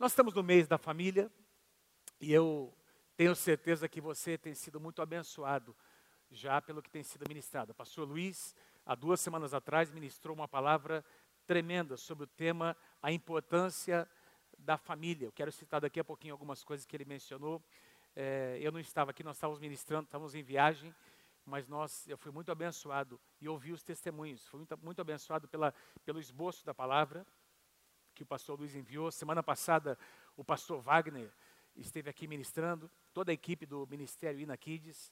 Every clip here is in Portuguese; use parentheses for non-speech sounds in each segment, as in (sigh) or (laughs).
Nós estamos no mês da família e eu tenho certeza que você tem sido muito abençoado já pelo que tem sido ministrado. Pastor Luiz, há duas semanas atrás, ministrou uma palavra tremenda sobre o tema a importância da família. Eu quero citar daqui a pouquinho algumas coisas que ele mencionou. É, eu não estava aqui, nós estávamos ministrando, estávamos em viagem, mas nós, eu fui muito abençoado e ouvi os testemunhos. Fui muito, muito abençoado pela, pelo esboço da palavra que o pastor Luiz enviou. Semana passada, o pastor Wagner esteve aqui ministrando, toda a equipe do Ministério Ina Kids.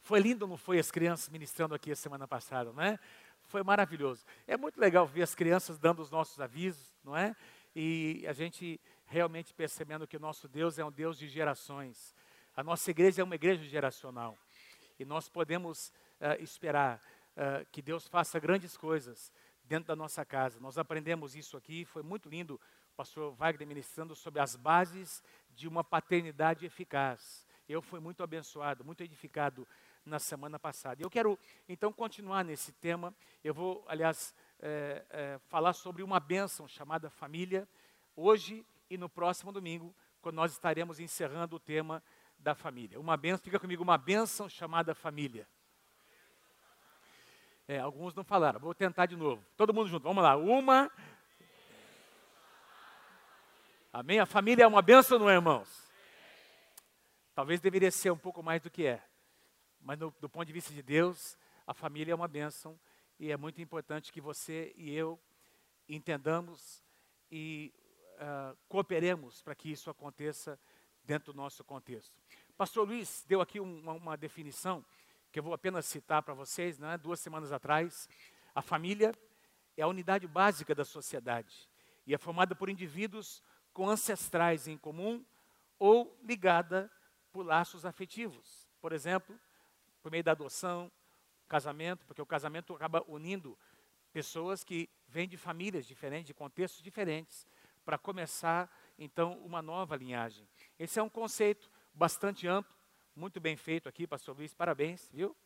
Foi lindo, não foi, as crianças ministrando aqui a semana passada, não é? Foi maravilhoso. É muito legal ver as crianças dando os nossos avisos, não é? E a gente realmente percebendo que o nosso Deus é um Deus de gerações. A nossa igreja é uma igreja geracional. E nós podemos uh, esperar uh, que Deus faça grandes coisas dentro da nossa casa. Nós aprendemos isso aqui, foi muito lindo o pastor Wagner ministrando sobre as bases de uma paternidade eficaz. Eu fui muito abençoado, muito edificado na semana passada. Eu quero então continuar nesse tema. Eu vou, aliás, é, é, falar sobre uma bênção chamada família, hoje e no próximo domingo, quando nós estaremos encerrando o tema da família. Uma bênção, fica comigo, uma bênção chamada família. É, alguns não falaram, vou tentar de novo. Todo mundo junto, vamos lá. Uma. Amém? A família é uma bênção, não é, irmãos? Talvez deveria ser um pouco mais do que é. Mas no, do ponto de vista de Deus, a família é uma bênção e é muito importante que você e eu entendamos e uh, cooperemos para que isso aconteça dentro do nosso contexto. Pastor Luiz deu aqui uma definição que eu vou apenas citar para vocês, né? duas semanas atrás. A família é a unidade básica da sociedade e é formada por indivíduos com ancestrais em comum ou ligada por laços afetivos. Por exemplo, por meio da adoção, casamento, porque o casamento acaba unindo pessoas que vêm de famílias diferentes, de contextos diferentes, para começar então uma nova linhagem. Esse é um conceito bastante amplo muito bem feito aqui, pastor Luiz, parabéns, viu?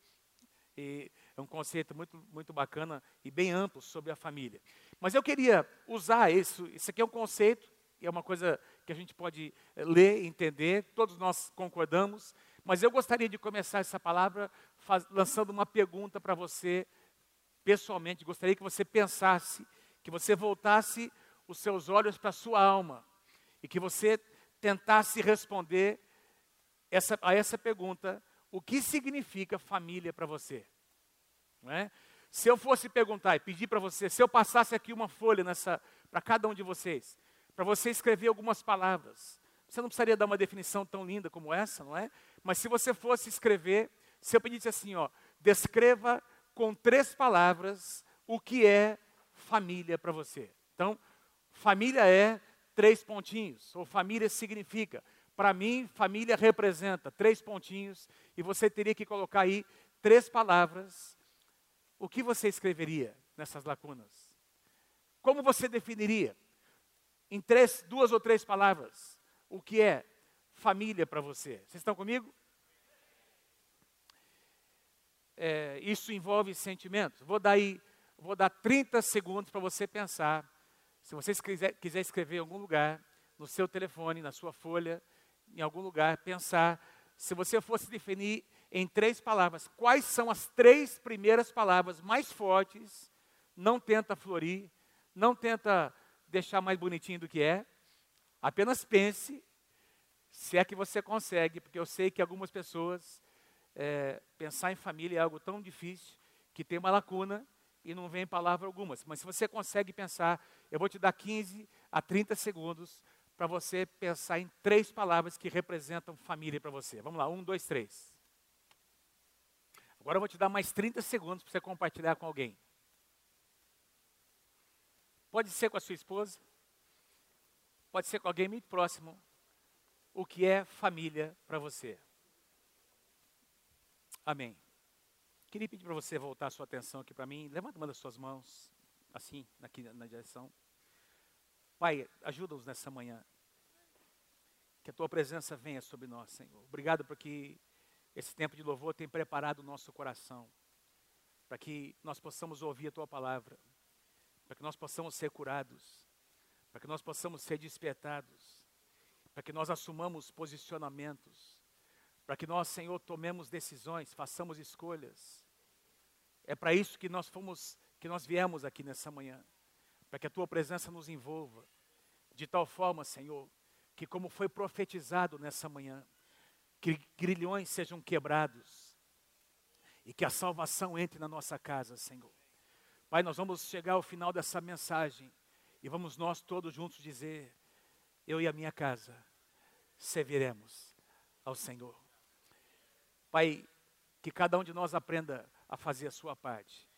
E é um conceito muito, muito bacana e bem amplo sobre a família. Mas eu queria usar isso, isso aqui é um conceito, é uma coisa que a gente pode eh, ler, entender, todos nós concordamos, mas eu gostaria de começar essa palavra faz, lançando uma pergunta para você, pessoalmente, gostaria que você pensasse, que você voltasse os seus olhos para a sua alma e que você tentasse responder essa, a essa pergunta: o que significa família para você? É? Se eu fosse perguntar e pedir para você, se eu passasse aqui uma folha nessa para cada um de vocês, para você escrever algumas palavras, você não precisaria dar uma definição tão linda como essa, não é? Mas se você fosse escrever, se eu pedisse assim, ó, descreva com três palavras o que é família para você. Então, família é três pontinhos, ou família significa para mim, família representa três pontinhos e você teria que colocar aí três palavras. O que você escreveria nessas lacunas? Como você definiria? Em três, duas ou três palavras, o que é família para você? Vocês estão comigo? É, isso envolve sentimentos. Vou dar aí, vou dar 30 segundos para você pensar. Se você quiser, quiser escrever em algum lugar, no seu telefone, na sua folha, em algum lugar, pensar, se você fosse definir em três palavras, quais são as três primeiras palavras mais fortes, não tenta florir, não tenta deixar mais bonitinho do que é, apenas pense, se é que você consegue, porque eu sei que algumas pessoas, é, pensar em família é algo tão difícil, que tem uma lacuna e não vem palavra alguma. Mas se você consegue pensar, eu vou te dar 15 a 30 segundos para você pensar em três palavras que representam família para você. Vamos lá, um, dois, três. Agora eu vou te dar mais 30 segundos para você compartilhar com alguém. Pode ser com a sua esposa, pode ser com alguém muito próximo. O que é família para você? Amém. Queria pedir para você voltar a sua atenção aqui para mim. Levanta uma das suas mãos, assim, aqui na direção. Pai, ajuda-nos nessa manhã. Que a tua presença venha sobre nós, Senhor. Obrigado porque esse tempo de louvor tem preparado o nosso coração. Para que nós possamos ouvir a tua palavra. Para que nós possamos ser curados. para que nós possamos ser despertados, para que nós assumamos posicionamentos, para que nós, Senhor, tomemos decisões, façamos escolhas. É para isso que nós fomos, que nós viemos aqui nessa manhã, para que a tua presença nos envolva, de tal forma, Senhor, que como foi profetizado nessa manhã, que grilhões sejam quebrados e que a salvação entre na nossa casa, Senhor. Pai, nós vamos chegar ao final dessa mensagem e vamos nós todos juntos dizer: Eu e a minha casa serviremos ao Senhor. Pai, que cada um de nós aprenda a fazer a sua parte,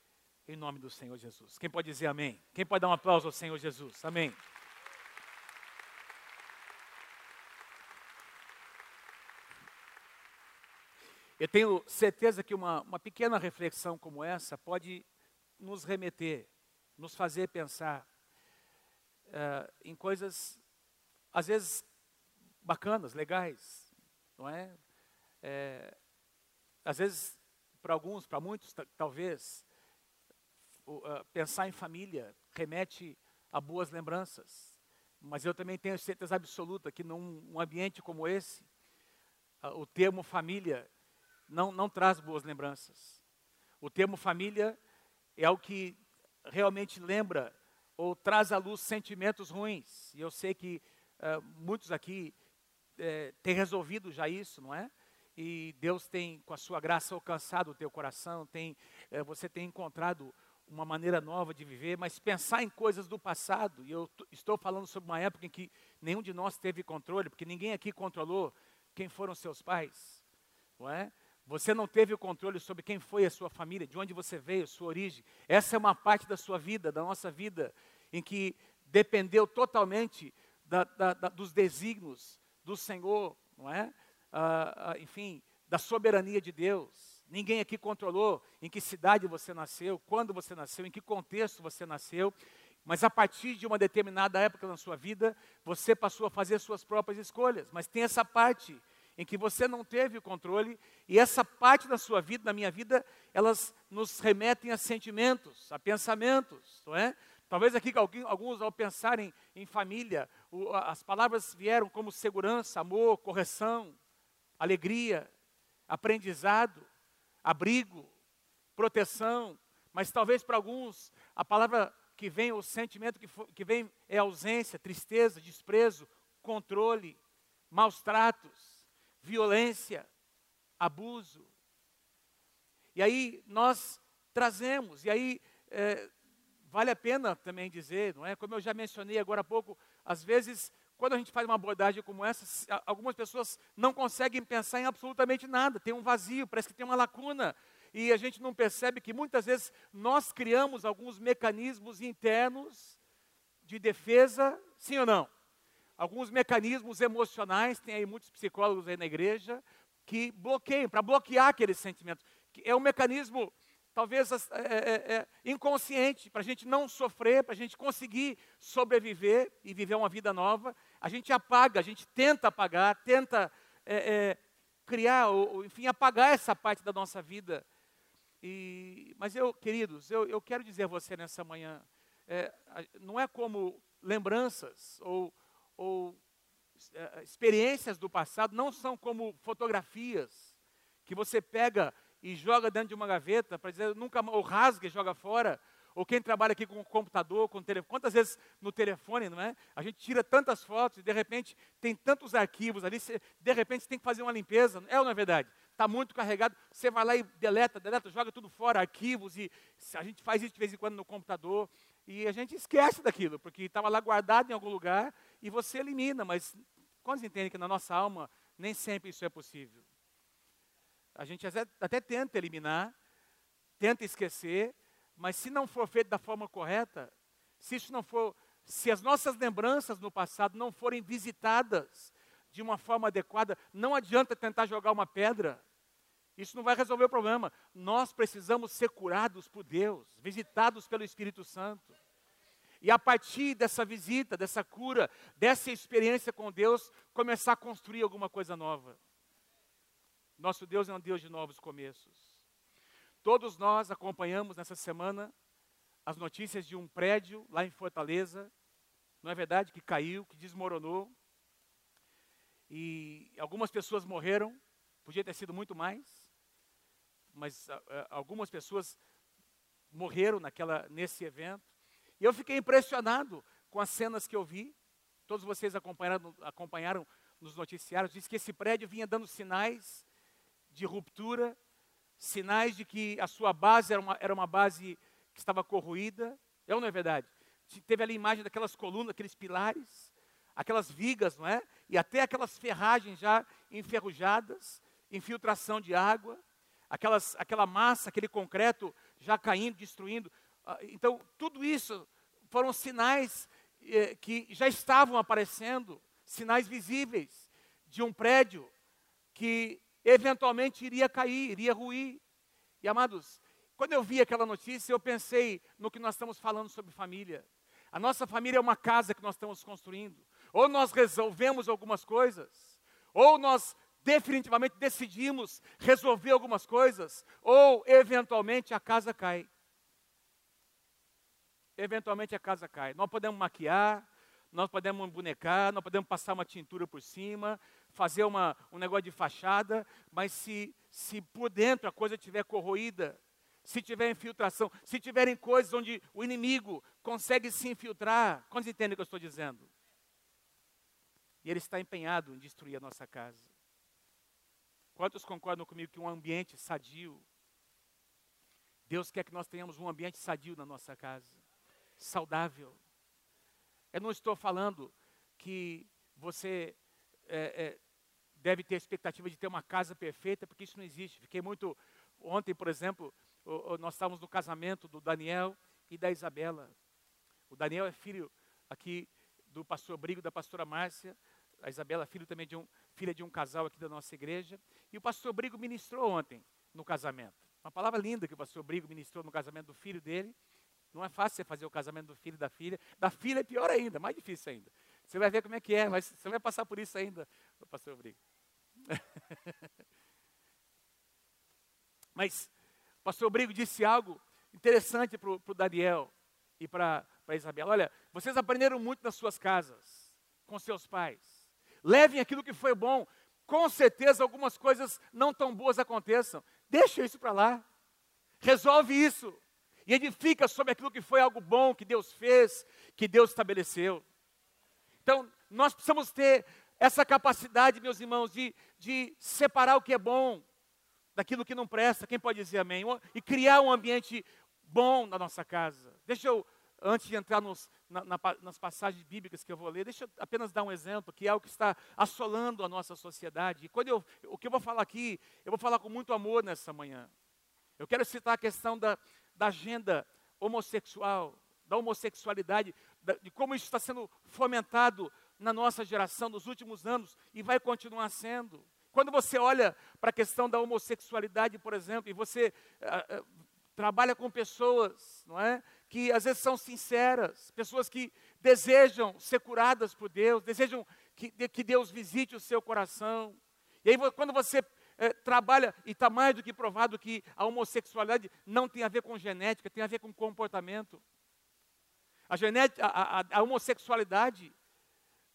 em nome do Senhor Jesus. Quem pode dizer amém? Quem pode dar um aplauso ao Senhor Jesus? Amém. Eu tenho certeza que uma, uma pequena reflexão como essa pode nos remeter, nos fazer pensar uh, em coisas, às vezes, bacanas, legais, não é? é às vezes, para alguns, para muitos, talvez, pensar em família remete a boas lembranças. Mas eu também tenho certeza absoluta que num um ambiente como esse, o termo família não, não traz boas lembranças. O termo família é o que realmente lembra ou traz à luz sentimentos ruins. E eu sei que uh, muitos aqui uh, têm resolvido já isso, não é? E Deus tem, com a sua graça, alcançado o teu coração, tem, uh, você tem encontrado uma maneira nova de viver, mas pensar em coisas do passado, e eu estou falando sobre uma época em que nenhum de nós teve controle, porque ninguém aqui controlou quem foram seus pais, não é? Você não teve o controle sobre quem foi a sua família, de onde você veio, sua origem. Essa é uma parte da sua vida, da nossa vida, em que dependeu totalmente da, da, da, dos desígnios do Senhor, não é? Ah, ah, enfim, da soberania de Deus. Ninguém aqui controlou em que cidade você nasceu, quando você nasceu, em que contexto você nasceu. Mas a partir de uma determinada época na sua vida, você passou a fazer suas próprias escolhas. Mas tem essa parte em que você não teve o controle, e essa parte da sua vida, da minha vida, elas nos remetem a sentimentos, a pensamentos, não é? Talvez aqui alguns, ao pensarem em família, as palavras vieram como segurança, amor, correção, alegria, aprendizado, abrigo, proteção, mas talvez para alguns a palavra que vem, o sentimento que, que vem é ausência, tristeza, desprezo, controle, maus tratos violência, abuso. E aí nós trazemos, e aí é, vale a pena também dizer, não é? Como eu já mencionei agora há pouco, às vezes, quando a gente faz uma abordagem como essa, algumas pessoas não conseguem pensar em absolutamente nada, tem um vazio, parece que tem uma lacuna. E a gente não percebe que muitas vezes nós criamos alguns mecanismos internos de defesa, sim ou não? alguns mecanismos emocionais, tem aí muitos psicólogos aí na igreja, que bloqueiam, para bloquear aqueles sentimentos. É um mecanismo, talvez, é, é, é, inconsciente, para a gente não sofrer, para a gente conseguir sobreviver e viver uma vida nova. A gente apaga, a gente tenta apagar, tenta é, é, criar, ou, enfim, apagar essa parte da nossa vida. E, mas eu, queridos, eu, eu quero dizer a você nessa manhã, é, não é como lembranças ou ou é, experiências do passado não são como fotografias que você pega e joga dentro de uma gaveta para dizer nunca ou rasga e joga fora. Ou quem trabalha aqui com computador, com telefone, quantas vezes no telefone, não é? A gente tira tantas fotos e de repente tem tantos arquivos ali, de repente você tem que fazer uma limpeza, é ou não é verdade? Está muito carregado, você vai lá e deleta, deleta, joga tudo fora, arquivos, e a gente faz isso de vez em quando no computador, e a gente esquece daquilo, porque estava lá guardado em algum lugar, e você elimina, mas quantos entendem que na nossa alma nem sempre isso é possível? A gente até tenta eliminar, tenta esquecer, mas se não for feito da forma correta, se isso não for, se as nossas lembranças no passado não forem visitadas de uma forma adequada, não adianta tentar jogar uma pedra. Isso não vai resolver o problema. Nós precisamos ser curados por Deus, visitados pelo Espírito Santo. E a partir dessa visita, dessa cura, dessa experiência com Deus, começar a construir alguma coisa nova. Nosso Deus é um Deus de novos começos. Todos nós acompanhamos nessa semana as notícias de um prédio lá em Fortaleza não é verdade? Que caiu, que desmoronou. E algumas pessoas morreram, podia ter sido muito mais, mas uh, algumas pessoas morreram naquela, nesse evento. E eu fiquei impressionado com as cenas que eu vi. Todos vocês acompanharam, acompanharam nos noticiários, diz que esse prédio vinha dando sinais de ruptura, sinais de que a sua base era uma, era uma base que estava corroída. É ou não é verdade? Teve ali a imagem daquelas colunas, aqueles pilares, aquelas vigas, não é? E até aquelas ferragens já enferrujadas, infiltração de água, aquelas, aquela massa, aquele concreto já caindo, destruindo. Ah, então, tudo isso foram sinais eh, que já estavam aparecendo, sinais visíveis de um prédio que eventualmente iria cair, iria ruir. E amados, quando eu vi aquela notícia, eu pensei no que nós estamos falando sobre família. A nossa família é uma casa que nós estamos construindo. Ou nós resolvemos algumas coisas, ou nós definitivamente decidimos resolver algumas coisas, ou eventualmente a casa cai. Eventualmente a casa cai. Nós podemos maquiar, nós podemos bonecar, nós podemos passar uma tintura por cima, fazer uma, um negócio de fachada, mas se, se por dentro a coisa estiver corroída, se tiver infiltração, se tiverem coisas onde o inimigo consegue se infiltrar, quantos entendem o que eu estou dizendo? E ele está empenhado em destruir a nossa casa. Quantos concordam comigo que um ambiente sadio, Deus quer que nós tenhamos um ambiente sadio na nossa casa, saudável. Eu não estou falando que você é, é, deve ter a expectativa de ter uma casa perfeita, porque isso não existe. Fiquei muito. Ontem, por exemplo, nós estávamos no casamento do Daniel e da Isabela. O Daniel é filho aqui do pastor Brigo, da pastora Márcia. A Isabela é filho também de um, filha de um casal aqui da nossa igreja. E o pastor Brigo ministrou ontem no casamento. Uma palavra linda que o pastor Brigo ministrou no casamento do filho dele. Não é fácil você fazer o casamento do filho e da filha. Da filha é pior ainda, mais difícil ainda. Você vai ver como é que é, mas você vai passar por isso ainda, pastor Brigo. (laughs) mas pastor Brigo disse algo interessante para o Daniel e para Isabela. Olha, vocês aprenderam muito nas suas casas, com seus pais. Levem aquilo que foi bom. Com certeza algumas coisas não tão boas aconteçam. Deixa isso para lá. Resolve isso. E edifica sobre aquilo que foi algo bom que Deus fez, que Deus estabeleceu. Então, nós precisamos ter essa capacidade, meus irmãos, de, de separar o que é bom daquilo que não presta, quem pode dizer amém? E criar um ambiente bom na nossa casa. Deixa eu, antes de entrar nos, na, na, nas passagens bíblicas que eu vou ler, deixa eu apenas dar um exemplo, que é o que está assolando a nossa sociedade. E quando eu, o que eu vou falar aqui, eu vou falar com muito amor nessa manhã. Eu quero citar a questão da, da agenda homossexual, da homossexualidade, da, de como isso está sendo fomentado na nossa geração nos últimos anos e vai continuar sendo. Quando você olha para a questão da homossexualidade, por exemplo, e você uh, uh, trabalha com pessoas, não é? Que às vezes são sinceras, pessoas que desejam ser curadas por Deus, desejam que, que Deus visite o seu coração. E aí, quando você é, trabalha, e está mais do que provado que a homossexualidade não tem a ver com genética, tem a ver com comportamento. A, genética, a, a, a homossexualidade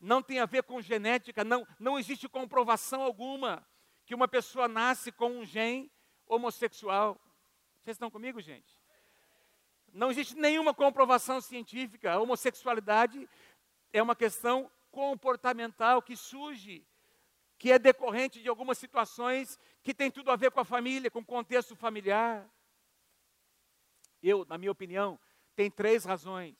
não tem a ver com genética, não, não existe comprovação alguma que uma pessoa nasce com um gene homossexual. Vocês estão comigo, gente? Não existe nenhuma comprovação científica. A homossexualidade é uma questão comportamental que surge, que é decorrente de algumas situações que tem tudo a ver com a família, com o contexto familiar. Eu, na minha opinião, tem três razões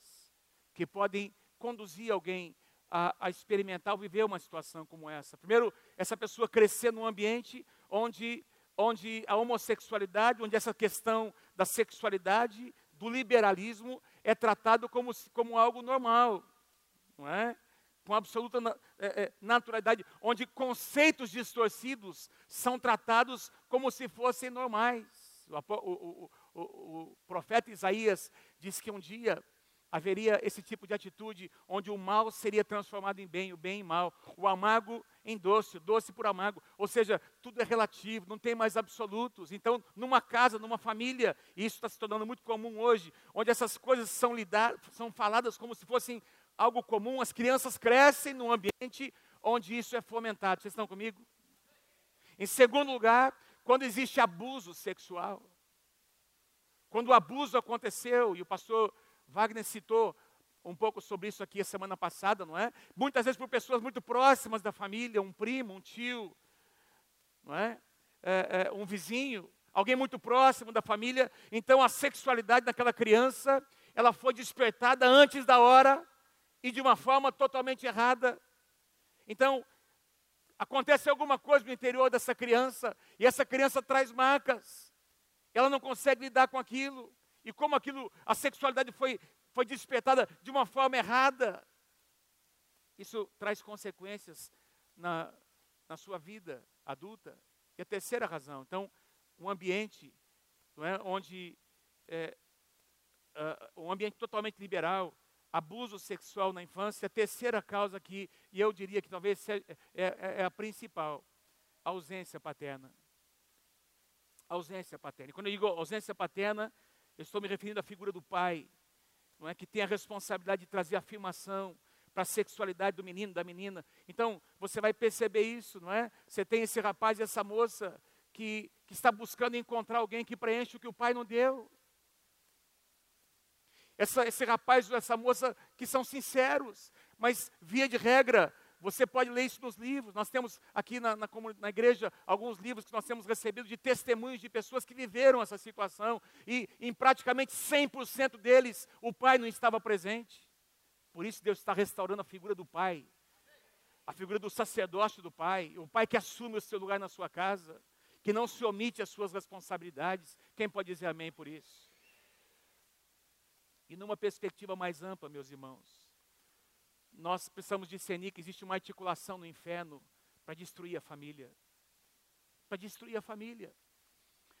que podem conduzir alguém a, a experimentar ou viver uma situação como essa. Primeiro, essa pessoa crescer num ambiente onde, onde a homossexualidade, onde essa questão da sexualidade, do liberalismo, é tratado como, como algo normal, não é? com absoluta é, é, naturalidade, onde conceitos distorcidos são tratados como se fossem normais. O, o, o, o, profeta Isaías diz que um dia haveria esse tipo de atitude onde o mal seria transformado em bem, o bem em mal, o amargo em doce, o doce por amargo. Ou seja, tudo é relativo, não tem mais absolutos. Então, numa casa, numa família, e isso está se tornando muito comum hoje, onde essas coisas são lidadas, são faladas como se fossem algo comum, as crianças crescem num ambiente onde isso é fomentado. Vocês estão comigo? Em segundo lugar, quando existe abuso sexual. Quando o abuso aconteceu, e o pastor Wagner citou um pouco sobre isso aqui a semana passada, não é? Muitas vezes por pessoas muito próximas da família, um primo, um tio, não é? é, é um vizinho, alguém muito próximo da família. Então a sexualidade daquela criança, ela foi despertada antes da hora e de uma forma totalmente errada. Então, acontece alguma coisa no interior dessa criança e essa criança traz marcas. Ela não consegue lidar com aquilo. E como aquilo, a sexualidade foi, foi despertada de uma forma errada, isso traz consequências na, na sua vida adulta. E a terceira razão, então, um ambiente é, onde é, uh, um ambiente totalmente liberal, abuso sexual na infância, a terceira causa aqui, e eu diria que talvez é, é, é a principal, ausência paterna. A ausência paterna. E quando eu digo ausência paterna, eu estou me referindo à figura do pai, não é que tem a responsabilidade de trazer afirmação para a sexualidade do menino, da menina. Então, você vai perceber isso, não é? Você tem esse rapaz e essa moça que, que está buscando encontrar alguém que preenche o que o pai não deu essa, esse rapaz ou essa moça que são sinceros, mas via de regra, você pode ler isso nos livros. Nós temos aqui na, na, na, igreja alguns livros que nós temos recebido de testemunhos de pessoas que viveram essa situação e em praticamente 100% deles o pai não estava presente. Por isso Deus está restaurando a figura do pai, a figura do sacerdócio do pai, o pai que assume o seu lugar na sua casa, que não se omite as suas responsabilidades. Quem pode dizer amém por isso? E numa perspectiva mais ampla, meus irmãos, nós precisamos discernir que existe uma articulação no inferno para destruir a família. Para destruir a família.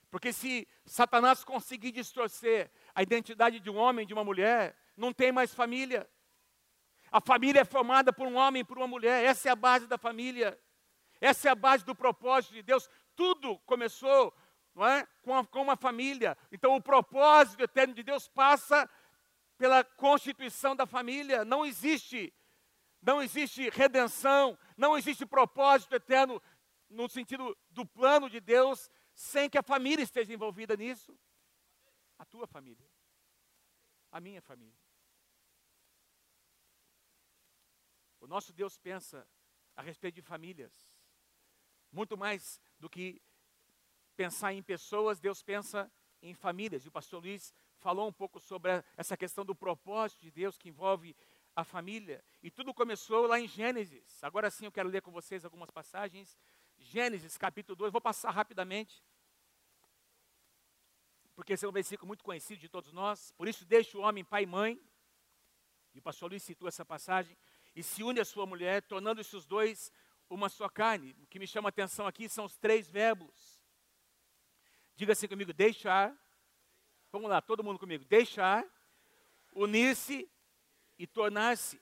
Porque se Satanás conseguir distorcer a identidade de um homem, de uma mulher, não tem mais família. A família é formada por um homem e por uma mulher. Essa é a base da família. Essa é a base do propósito de Deus. Tudo começou não é? com, a, com uma família. Então, o propósito eterno de Deus passa pela constituição da família. Não existe, não existe redenção, não existe propósito eterno no sentido do plano de Deus sem que a família esteja envolvida nisso. A tua família, a minha família. O nosso Deus pensa a respeito de famílias, muito mais do que pensar em pessoas, Deus pensa em famílias. E o pastor Luiz falou um pouco sobre essa questão do propósito de Deus que envolve a família. E tudo começou lá em Gênesis. Agora sim eu quero ler com vocês algumas passagens. Gênesis capítulo 2, vou passar rapidamente. Porque esse é um versículo muito conhecido de todos nós. Por isso, deixa o homem pai e mãe. E o pastor Luiz citou essa passagem. E se une a sua mulher, tornando-se os dois uma só carne. O que me chama a atenção aqui são os três verbos. Diga assim comigo: deixar, Vamos lá, todo mundo comigo. Deixar, unir-se e tornar-se.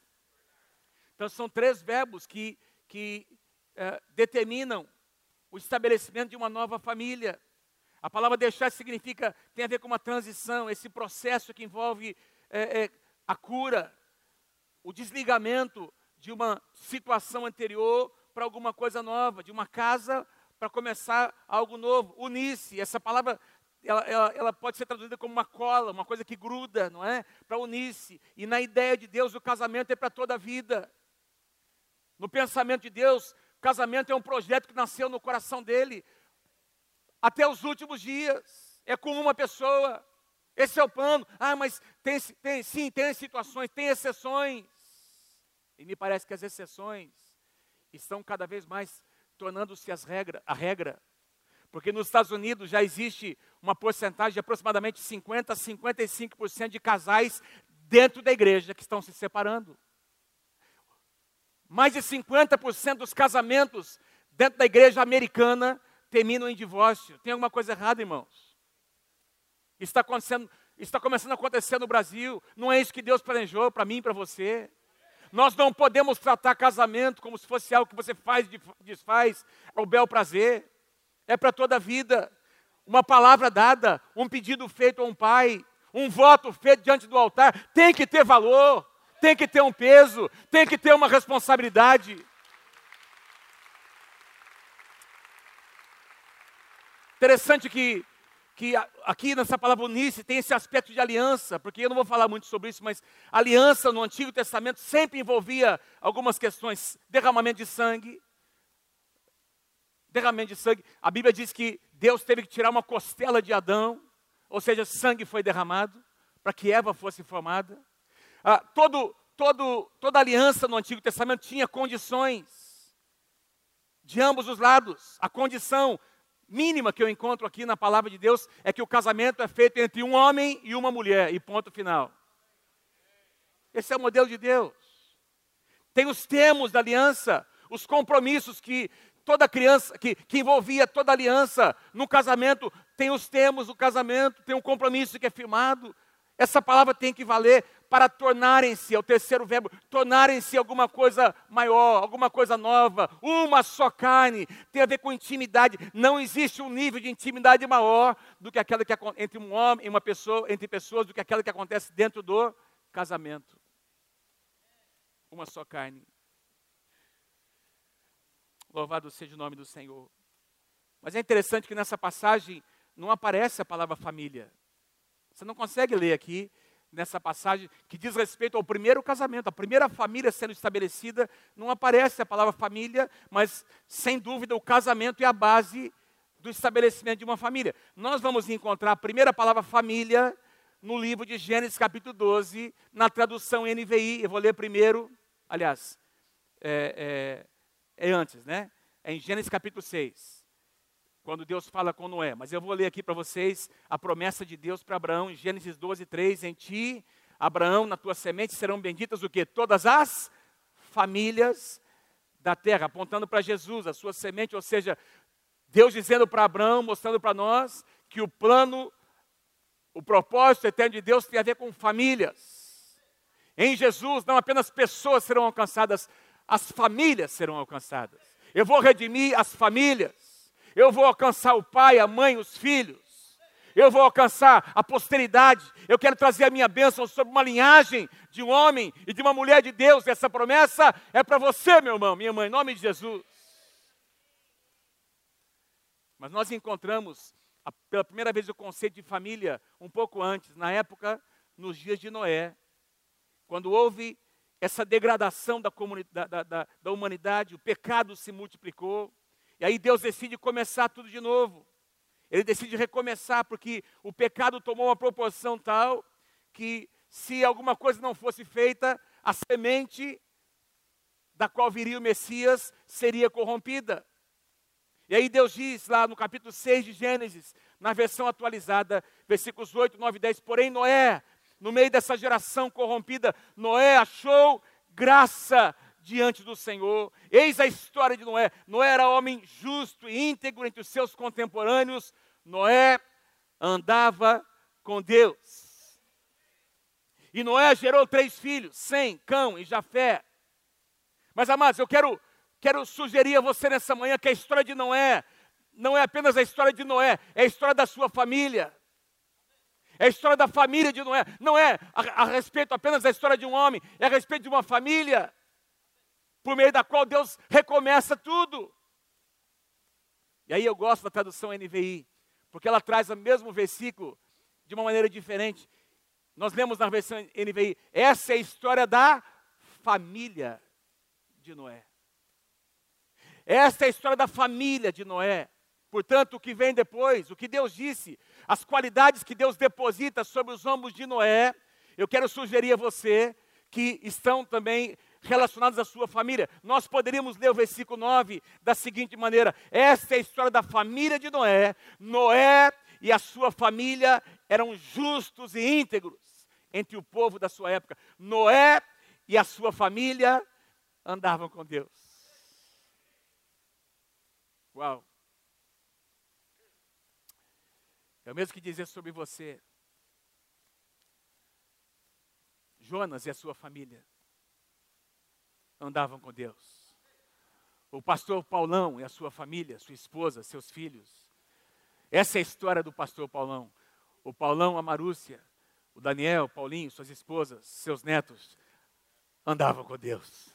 Então, são três verbos que, que é, determinam o estabelecimento de uma nova família. A palavra deixar significa, tem a ver com uma transição, esse processo que envolve é, é, a cura, o desligamento de uma situação anterior para alguma coisa nova, de uma casa para começar algo novo. Unir-se, essa palavra ela, ela, ela, pode ser traduzida como uma cola, uma coisa que gruda, não é? Para unir-se. E na ideia de Deus, o casamento é para toda a vida. No pensamento de Deus, casamento é um projeto que nasceu no coração dele até os últimos dias. É com uma pessoa. Esse é o plano. Ah, mas tem, tem, sim, tem situações, tem exceções. E me parece que as exceções estão cada vez mais tornando-se regra, a regra. Porque nos Estados Unidos já existe uma porcentagem de aproximadamente 50% a 55% de casais dentro da igreja que estão se separando. Mais de 50% dos casamentos dentro da igreja americana terminam em divórcio. Tem alguma coisa errada, irmãos? Está acontecendo, está começando a acontecer no Brasil. Não é isso que Deus planejou para mim e para você. Nós não podemos tratar casamento como se fosse algo que você faz e desfaz ao bel prazer. É para toda a vida uma palavra dada, um pedido feito a um pai, um voto feito diante do altar, tem que ter valor, tem que ter um peso, tem que ter uma responsabilidade. Interessante que, que aqui nessa palavra unice tem esse aspecto de aliança, porque eu não vou falar muito sobre isso, mas aliança no Antigo Testamento sempre envolvia algumas questões: derramamento de sangue. Derramamento de sangue. A Bíblia diz que Deus teve que tirar uma costela de Adão, ou seja, sangue foi derramado para que Eva fosse formada. Ah, todo, todo, toda aliança no Antigo Testamento tinha condições de ambos os lados. A condição mínima que eu encontro aqui na palavra de Deus é que o casamento é feito entre um homem e uma mulher, e ponto final. Esse é o modelo de Deus. Tem os termos da aliança, os compromissos que toda criança, que, que envolvia toda aliança no casamento, tem os termos do casamento, tem um compromisso que é firmado. Essa palavra tem que valer para tornarem-se, é o terceiro verbo, tornarem-se alguma coisa maior, alguma coisa nova, uma só carne, tem a ver com intimidade. Não existe um nível de intimidade maior do que aquela que entre um homem e uma pessoa, entre pessoas, do que aquela que acontece dentro do casamento. Uma só carne. Louvado seja o nome do Senhor. Mas é interessante que nessa passagem não aparece a palavra família. Você não consegue ler aqui nessa passagem que diz respeito ao primeiro casamento, a primeira família sendo estabelecida, não aparece a palavra família, mas sem dúvida o casamento é a base do estabelecimento de uma família. Nós vamos encontrar a primeira palavra família no livro de Gênesis capítulo 12, na tradução NVI, eu vou ler primeiro, aliás, é, é, é antes, né? É em Gênesis capítulo 6 quando Deus fala com Noé. Mas eu vou ler aqui para vocês a promessa de Deus para Abraão em Gênesis 12, 3. Em ti, Abraão, na tua semente serão benditas o que? Todas as famílias da terra, apontando para Jesus, a sua semente, ou seja, Deus dizendo para Abraão, mostrando para nós que o plano, o propósito eterno de Deus tem a ver com famílias. Em Jesus, não apenas pessoas serão alcançadas, as famílias serão alcançadas. Eu vou redimir as famílias. Eu vou alcançar o pai, a mãe, os filhos. Eu vou alcançar a posteridade. Eu quero trazer a minha bênção sobre uma linhagem de um homem e de uma mulher de Deus. Essa promessa é para você, meu irmão, minha mãe, em nome de Jesus. Mas nós encontramos pela primeira vez o conceito de família um pouco antes, na época, nos dias de Noé, quando houve essa degradação da, da, da, da humanidade, o pecado se multiplicou. E aí Deus decide começar tudo de novo. Ele decide recomeçar, porque o pecado tomou uma proporção tal que, se alguma coisa não fosse feita, a semente da qual viria o Messias seria corrompida. E aí Deus diz lá no capítulo 6 de Gênesis, na versão atualizada, versículos 8, 9 e 10, porém Noé, no meio dessa geração corrompida, Noé achou graça diante do Senhor. Eis a história de Noé. Noé era homem justo e íntegro entre os seus contemporâneos. Noé andava com Deus. E Noé gerou três filhos: Sem, Cão e Jafé. Mas, amados, eu quero, quero sugerir a você nessa manhã que a história de Noé não é apenas a história de Noé, é a história da sua família. É a história da família de Noé. Não é a, a respeito apenas da história de um homem, é a respeito de uma família por meio da qual Deus recomeça tudo. E aí eu gosto da tradução NVI, porque ela traz o mesmo versículo de uma maneira diferente. Nós lemos na versão NVI, essa é a história da família de Noé. Essa é a história da família de Noé. Portanto, o que vem depois, o que Deus disse, as qualidades que Deus deposita sobre os ombros de Noé, eu quero sugerir a você que estão também relacionados à sua família. Nós poderíamos ler o versículo 9 da seguinte maneira: essa é a história da família de Noé. Noé e a sua família eram justos e íntegros entre o povo da sua época. Noé e a sua família andavam com Deus. Uau! É o mesmo que dizer sobre você. Jonas e a sua família andavam com Deus. O pastor Paulão e a sua família, sua esposa, seus filhos. Essa é a história do pastor Paulão. O Paulão, a Marúcia, o Daniel, o Paulinho, suas esposas, seus netos, andavam com Deus.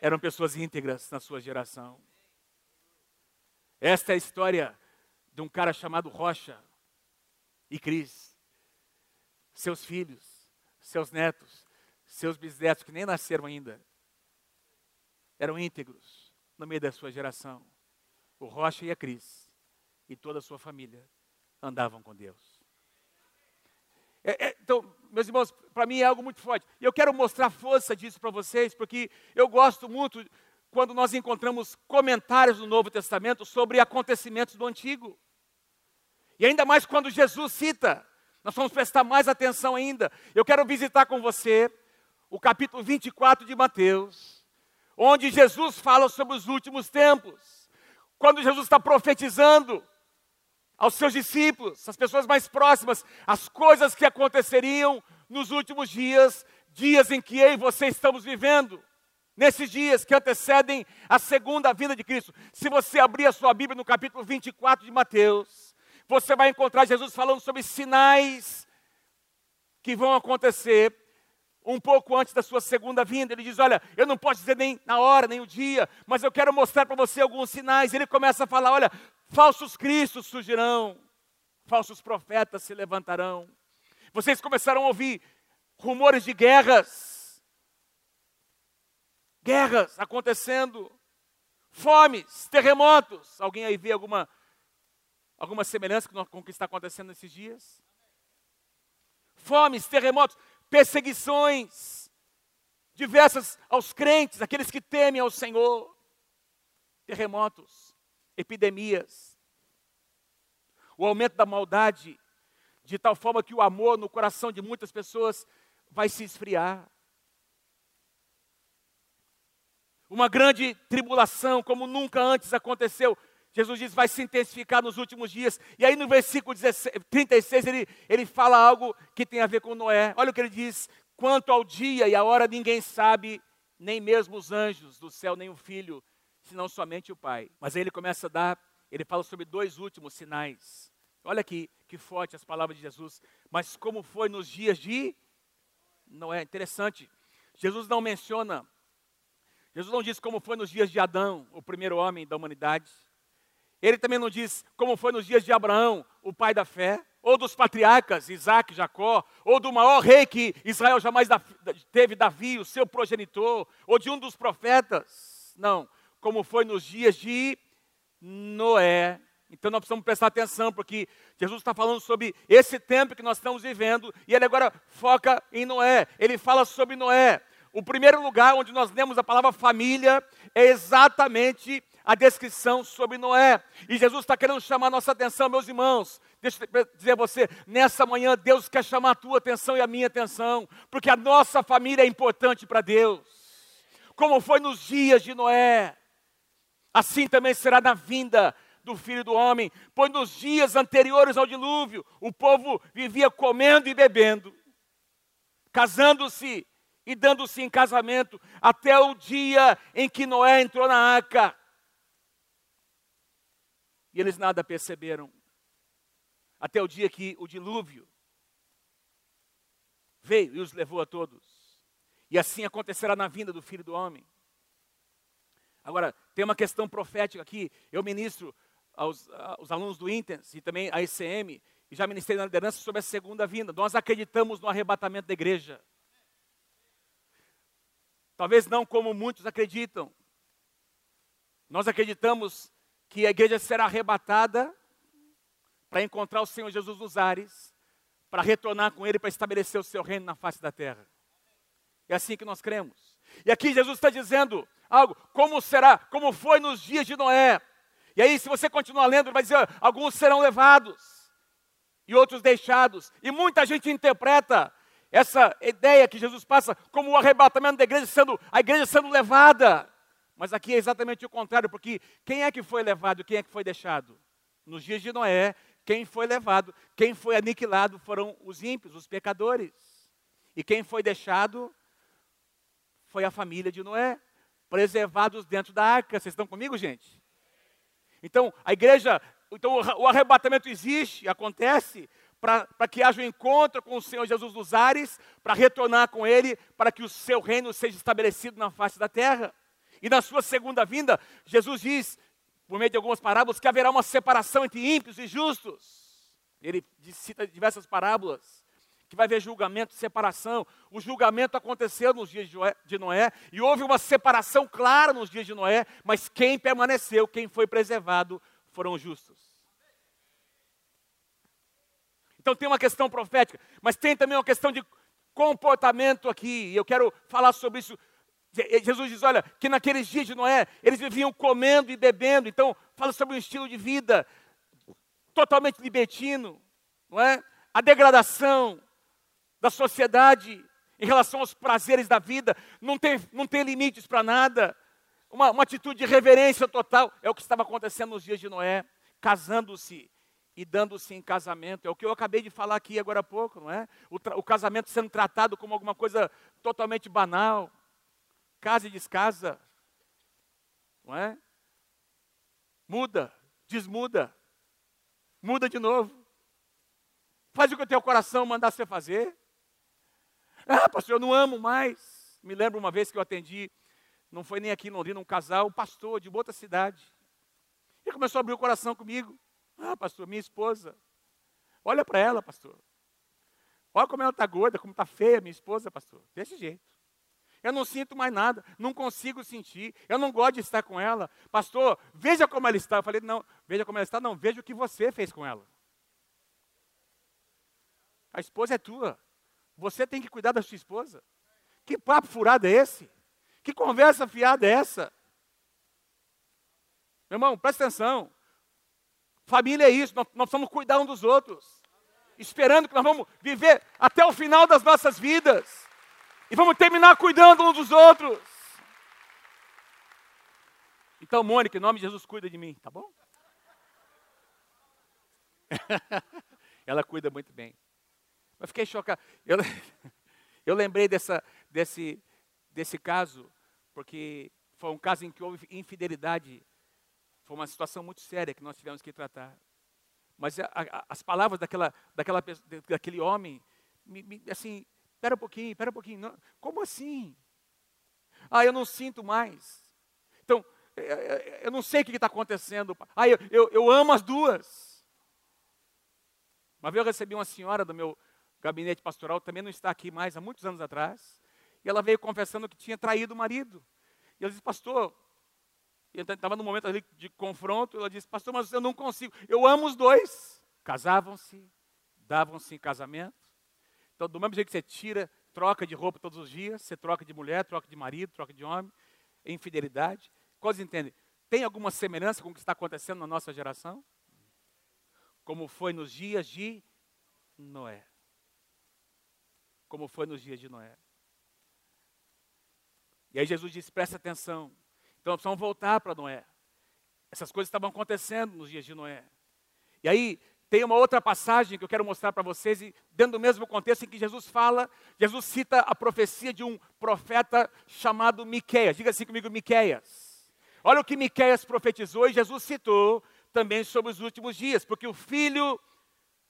Eram pessoas íntegras na sua geração. Esta é a história de um cara chamado Rocha e Cris. Seus filhos, seus netos, seus bisnetos que nem nasceram ainda, eram íntegros no meio da sua geração. O Rocha e a Cris e toda a sua família andavam com Deus. É, é, então, meus irmãos, para mim é algo muito forte. E eu quero mostrar força disso para vocês, porque eu gosto muito quando nós encontramos comentários do Novo Testamento sobre acontecimentos do Antigo. E ainda mais quando Jesus cita, nós vamos prestar mais atenção ainda. Eu quero visitar com você o capítulo 24 de Mateus, onde Jesus fala sobre os últimos tempos. Quando Jesus está profetizando aos seus discípulos, as pessoas mais próximas, as coisas que aconteceriam nos últimos dias, dias em que eu e você estamos vivendo. Nesses dias que antecedem a segunda vinda de Cristo. Se você abrir a sua Bíblia no capítulo 24 de Mateus, você vai encontrar Jesus falando sobre sinais que vão acontecer um pouco antes da sua segunda vinda. Ele diz: Olha, eu não posso dizer nem na hora, nem o dia, mas eu quero mostrar para você alguns sinais. Ele começa a falar: Olha, falsos cristos surgirão, falsos profetas se levantarão. Vocês começaram a ouvir rumores de guerras, guerras acontecendo, fomes, terremotos. Alguém aí vê alguma alguma semelhança com o que está acontecendo nesses dias? Fomes, terremotos, perseguições diversas aos crentes, aqueles que temem ao Senhor. Terremotos, epidemias, o aumento da maldade, de tal forma que o amor no coração de muitas pessoas vai se esfriar. Uma grande tribulação, como nunca antes aconteceu Jesus diz, vai se intensificar nos últimos dias. E aí no versículo 16, 36 ele, ele fala algo que tem a ver com Noé. Olha o que ele diz: quanto ao dia e a hora ninguém sabe, nem mesmo os anjos do céu, nem o filho, senão somente o Pai. Mas aí ele começa a dar, ele fala sobre dois últimos sinais. Olha aqui que forte as palavras de Jesus. Mas como foi nos dias de Noé? Interessante. Jesus não menciona, Jesus não diz como foi nos dias de Adão, o primeiro homem da humanidade. Ele também não diz como foi nos dias de Abraão, o pai da fé, ou dos patriarcas, Isaac, Jacó, ou do maior rei que Israel jamais teve, Davi, o seu progenitor, ou de um dos profetas. Não, como foi nos dias de Noé. Então nós precisamos prestar atenção, porque Jesus está falando sobre esse tempo que nós estamos vivendo, e ele agora foca em Noé. Ele fala sobre Noé. O primeiro lugar onde nós lemos a palavra família é exatamente a descrição sobre Noé. E Jesus está querendo chamar a nossa atenção, meus irmãos. Deixa eu dizer a você, nessa manhã Deus quer chamar a tua atenção e a minha atenção, porque a nossa família é importante para Deus. Como foi nos dias de Noé, assim também será na vinda do Filho do Homem, pois nos dias anteriores ao dilúvio, o povo vivia comendo e bebendo, casando-se e dando-se em casamento, até o dia em que Noé entrou na arca e eles nada perceberam. Até o dia que o dilúvio veio e os levou a todos. E assim acontecerá na vinda do Filho do Homem. Agora, tem uma questão profética aqui. Eu ministro aos, aos alunos do Intens e também a ICM, e já ministrei na liderança sobre a segunda vinda. Nós acreditamos no arrebatamento da igreja. Talvez não como muitos acreditam. Nós acreditamos que a igreja será arrebatada para encontrar o Senhor Jesus nos ares, para retornar com Ele, para estabelecer o seu reino na face da terra. É assim que nós cremos. E aqui Jesus está dizendo algo, como será, como foi nos dias de Noé. E aí, se você continuar lendo, ele vai dizer: alguns serão levados e outros deixados. E muita gente interpreta essa ideia que Jesus passa como o arrebatamento da igreja sendo a igreja sendo levada. Mas aqui é exatamente o contrário, porque quem é que foi levado e quem é que foi deixado? Nos dias de Noé, quem foi levado, quem foi aniquilado foram os ímpios, os pecadores. E quem foi deixado foi a família de Noé, preservados dentro da arca. Vocês estão comigo, gente? Então, a igreja, então o arrebatamento existe, acontece, para que haja um encontro com o Senhor Jesus dos ares, para retornar com Ele, para que o seu reino seja estabelecido na face da terra. E na sua segunda vinda, Jesus diz, por meio de algumas parábolas, que haverá uma separação entre ímpios e justos. Ele cita diversas parábolas que vai haver julgamento, separação. O julgamento aconteceu nos dias de Noé e houve uma separação clara nos dias de Noé, mas quem permaneceu, quem foi preservado, foram justos. Então tem uma questão profética, mas tem também uma questão de comportamento aqui. E eu quero falar sobre isso. Jesus diz: olha, que naqueles dias de Noé, eles viviam comendo e bebendo. Então, fala sobre um estilo de vida totalmente libertino, não é? A degradação, da sociedade em relação aos prazeres da vida, não tem, não tem limites para nada. Uma, uma atitude de reverência total é o que estava acontecendo nos dias de Noé, casando-se e dando-se em casamento. É o que eu acabei de falar aqui agora há pouco, não é? O, o casamento sendo tratado como alguma coisa totalmente banal. Casa e descasa. Não é? Muda, desmuda. Muda de novo. Faz o que o teu coração mandar você fazer. Ah, pastor, eu não amo mais. Me lembro uma vez que eu atendi, não foi nem aqui em Londrina, um casal, um pastor de outra cidade. Ele começou a abrir o coração comigo. Ah, pastor, minha esposa. Olha para ela, pastor. Olha como ela está gorda, como está feia minha esposa, pastor. Desse jeito. Eu não sinto mais nada, não consigo sentir, eu não gosto de estar com ela. Pastor, veja como ela está. Eu falei, não, veja como ela está, não, veja o que você fez com ela. A esposa é tua. Você tem que cuidar da sua esposa. Que papo furado é esse? Que conversa fiada é essa? Meu irmão, presta atenção. Família é isso, nós, nós precisamos cuidar um dos outros. Esperando que nós vamos viver até o final das nossas vidas. E vamos terminar cuidando um dos outros. Então, Mônica, em nome de Jesus, cuida de mim, tá bom? (laughs) Ela cuida muito bem. Mas fiquei chocado. Eu, (laughs) eu lembrei dessa, desse, desse caso, porque foi um caso em que houve infidelidade. Foi uma situação muito séria que nós tivemos que tratar. Mas a, a, as palavras daquela, daquela, daquele homem, me, me, assim, espera um pouquinho, espera um pouquinho. Não, como assim? Ah, eu não sinto mais. Então, eu não sei o que está acontecendo. Ah, eu, eu, eu amo as duas. Uma vez eu recebi uma senhora do meu, gabinete pastoral, também não está aqui mais, há muitos anos atrás. E ela veio confessando que tinha traído o marido. E ela disse, pastor, estava no momento ali de confronto, ela disse, pastor, mas eu não consigo, eu amo os dois. Casavam-se, davam-se em casamento. Então, do mesmo jeito que você tira, troca de roupa todos os dias, você troca de mulher, troca de marido, troca de homem, infidelidade. Quais entendem? Tem alguma semelhança com o que está acontecendo na nossa geração? Como foi nos dias de Noé como foi nos dias de Noé. E aí Jesus disse: presta atenção. Então precisamos voltar para Noé. Essas coisas estavam acontecendo nos dias de Noé. E aí tem uma outra passagem que eu quero mostrar para vocês, e dentro do mesmo contexto em que Jesus fala, Jesus cita a profecia de um profeta chamado Miqueias. Diga assim comigo, Miqueias. Olha o que Miqueias profetizou e Jesus citou também sobre os últimos dias, porque o filho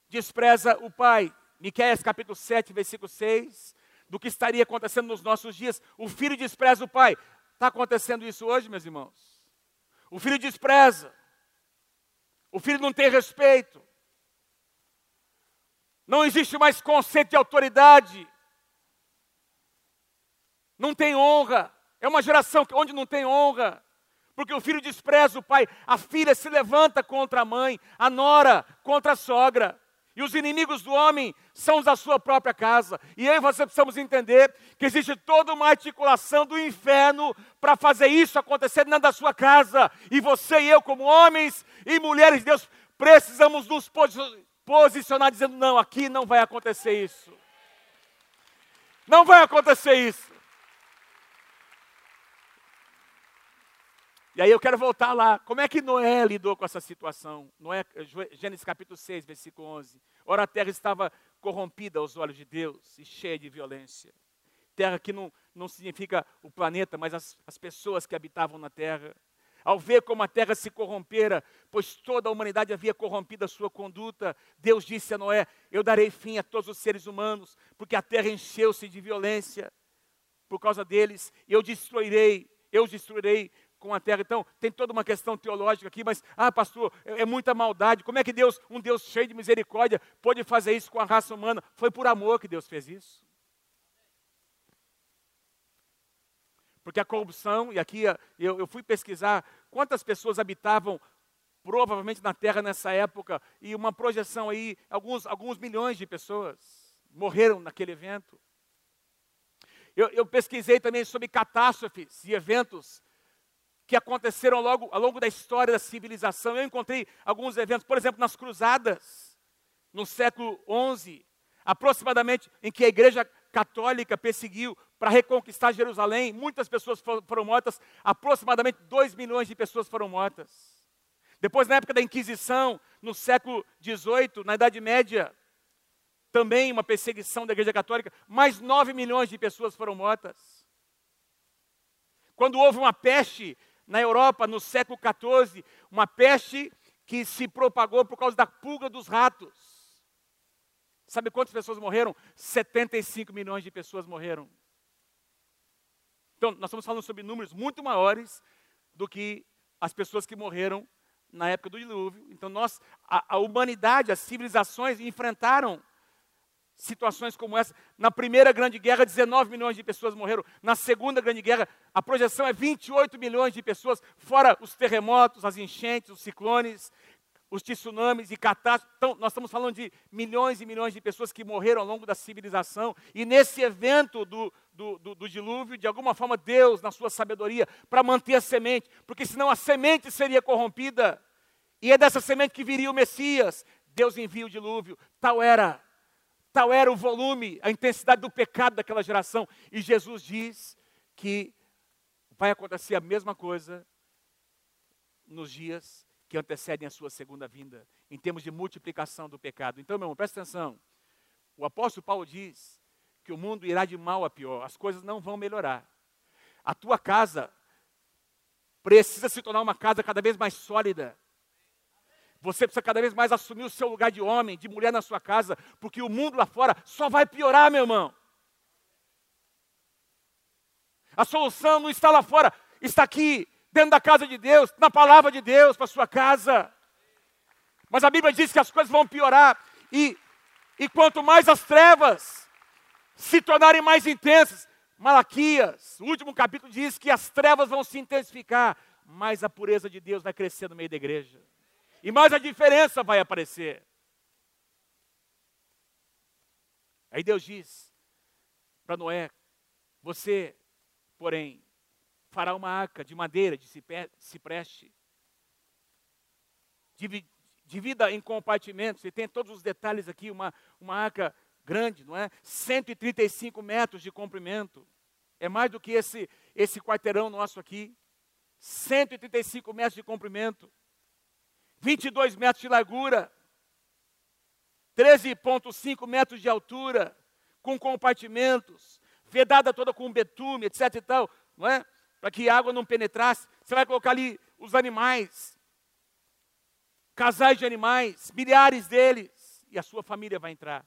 despreza o pai Miqueias capítulo 7, versículo 6, do que estaria acontecendo nos nossos dias. O filho despreza o pai. Está acontecendo isso hoje, meus irmãos? O filho despreza. O filho não tem respeito. Não existe mais conceito de autoridade. Não tem honra. É uma geração onde não tem honra. Porque o filho despreza o pai, a filha se levanta contra a mãe, a nora contra a sogra. E os inimigos do homem são os da sua própria casa. E e você precisamos entender que existe toda uma articulação do inferno para fazer isso acontecer dentro da sua casa. E você e eu, como homens e mulheres de Deus, precisamos nos posicionar dizendo: não, aqui não vai acontecer isso. Não vai acontecer isso. E aí eu quero voltar lá. Como é que Noé lidou com essa situação? Noé, Gênesis capítulo 6, versículo 11. Ora, a terra estava corrompida aos olhos de Deus e cheia de violência. Terra que não, não significa o planeta, mas as, as pessoas que habitavam na terra. Ao ver como a terra se corrompera, pois toda a humanidade havia corrompido a sua conduta, Deus disse a Noé: Eu darei fim a todos os seres humanos, porque a terra encheu-se de violência por causa deles, e eu destruirei, eu destruirei com a terra. Então, tem toda uma questão teológica aqui, mas, ah, pastor, é, é muita maldade. Como é que Deus, um Deus cheio de misericórdia, pode fazer isso com a raça humana? Foi por amor que Deus fez isso. Porque a corrupção, e aqui eu, eu fui pesquisar quantas pessoas habitavam provavelmente na terra nessa época, e uma projeção aí, alguns, alguns milhões de pessoas morreram naquele evento. Eu, eu, pesquisei também sobre catástrofes e eventos que aconteceram logo, ao longo da história da civilização. Eu encontrei alguns eventos, por exemplo, nas cruzadas, no século XI, aproximadamente, em que a igreja católica perseguiu para reconquistar Jerusalém, muitas pessoas foram mortas, aproximadamente 2 milhões de pessoas foram mortas. Depois, na época da Inquisição, no século XVIII, na Idade Média, também uma perseguição da Igreja Católica, mais 9 milhões de pessoas foram mortas. Quando houve uma peste na Europa, no século XIV, uma peste que se propagou por causa da pulga dos ratos. Sabe quantas pessoas morreram? 75 milhões de pessoas morreram. Então, nós estamos falando sobre números muito maiores do que as pessoas que morreram na época do dilúvio. Então, nós, a, a humanidade, as civilizações enfrentaram situações como essa. Na primeira grande guerra, 19 milhões de pessoas morreram. Na segunda grande guerra, a projeção é 28 milhões de pessoas, fora os terremotos, as enchentes, os ciclones os tsunamis e catástrofes. Então, nós estamos falando de milhões e milhões de pessoas que morreram ao longo da civilização. E nesse evento do, do, do, do dilúvio, de alguma forma, Deus, na sua sabedoria, para manter a semente, porque senão a semente seria corrompida. E é dessa semente que viria o Messias. Deus envia o dilúvio. Tal era, tal era o volume, a intensidade do pecado daquela geração. E Jesus diz que vai acontecer a mesma coisa nos dias que antecedem a sua segunda vinda, em termos de multiplicação do pecado. Então, meu irmão, presta atenção. O apóstolo Paulo diz que o mundo irá de mal a pior, as coisas não vão melhorar. A tua casa precisa se tornar uma casa cada vez mais sólida. Você precisa cada vez mais assumir o seu lugar de homem, de mulher na sua casa, porque o mundo lá fora só vai piorar, meu irmão. A solução não está lá fora, está aqui dentro da casa de Deus, na palavra de Deus para sua casa. Mas a Bíblia diz que as coisas vão piorar e, e quanto mais as trevas se tornarem mais intensas, Malaquias, o último capítulo diz que as trevas vão se intensificar, mais a pureza de Deus vai crescer no meio da igreja. E mais a diferença vai aparecer. Aí Deus diz para Noé: Você, porém, fará uma arca de madeira, de cipreste. Divida em compartimentos, e tem todos os detalhes aqui, uma, uma arca grande, não é? 135 metros de comprimento. É mais do que esse, esse quarteirão nosso aqui. 135 metros de comprimento. 22 metros de largura. 13,5 metros de altura. Com compartimentos. Vedada toda com betume, etc e tal. Não é? Para que a água não penetrasse. Você vai colocar ali os animais, casais de animais, milhares deles, e a sua família vai entrar.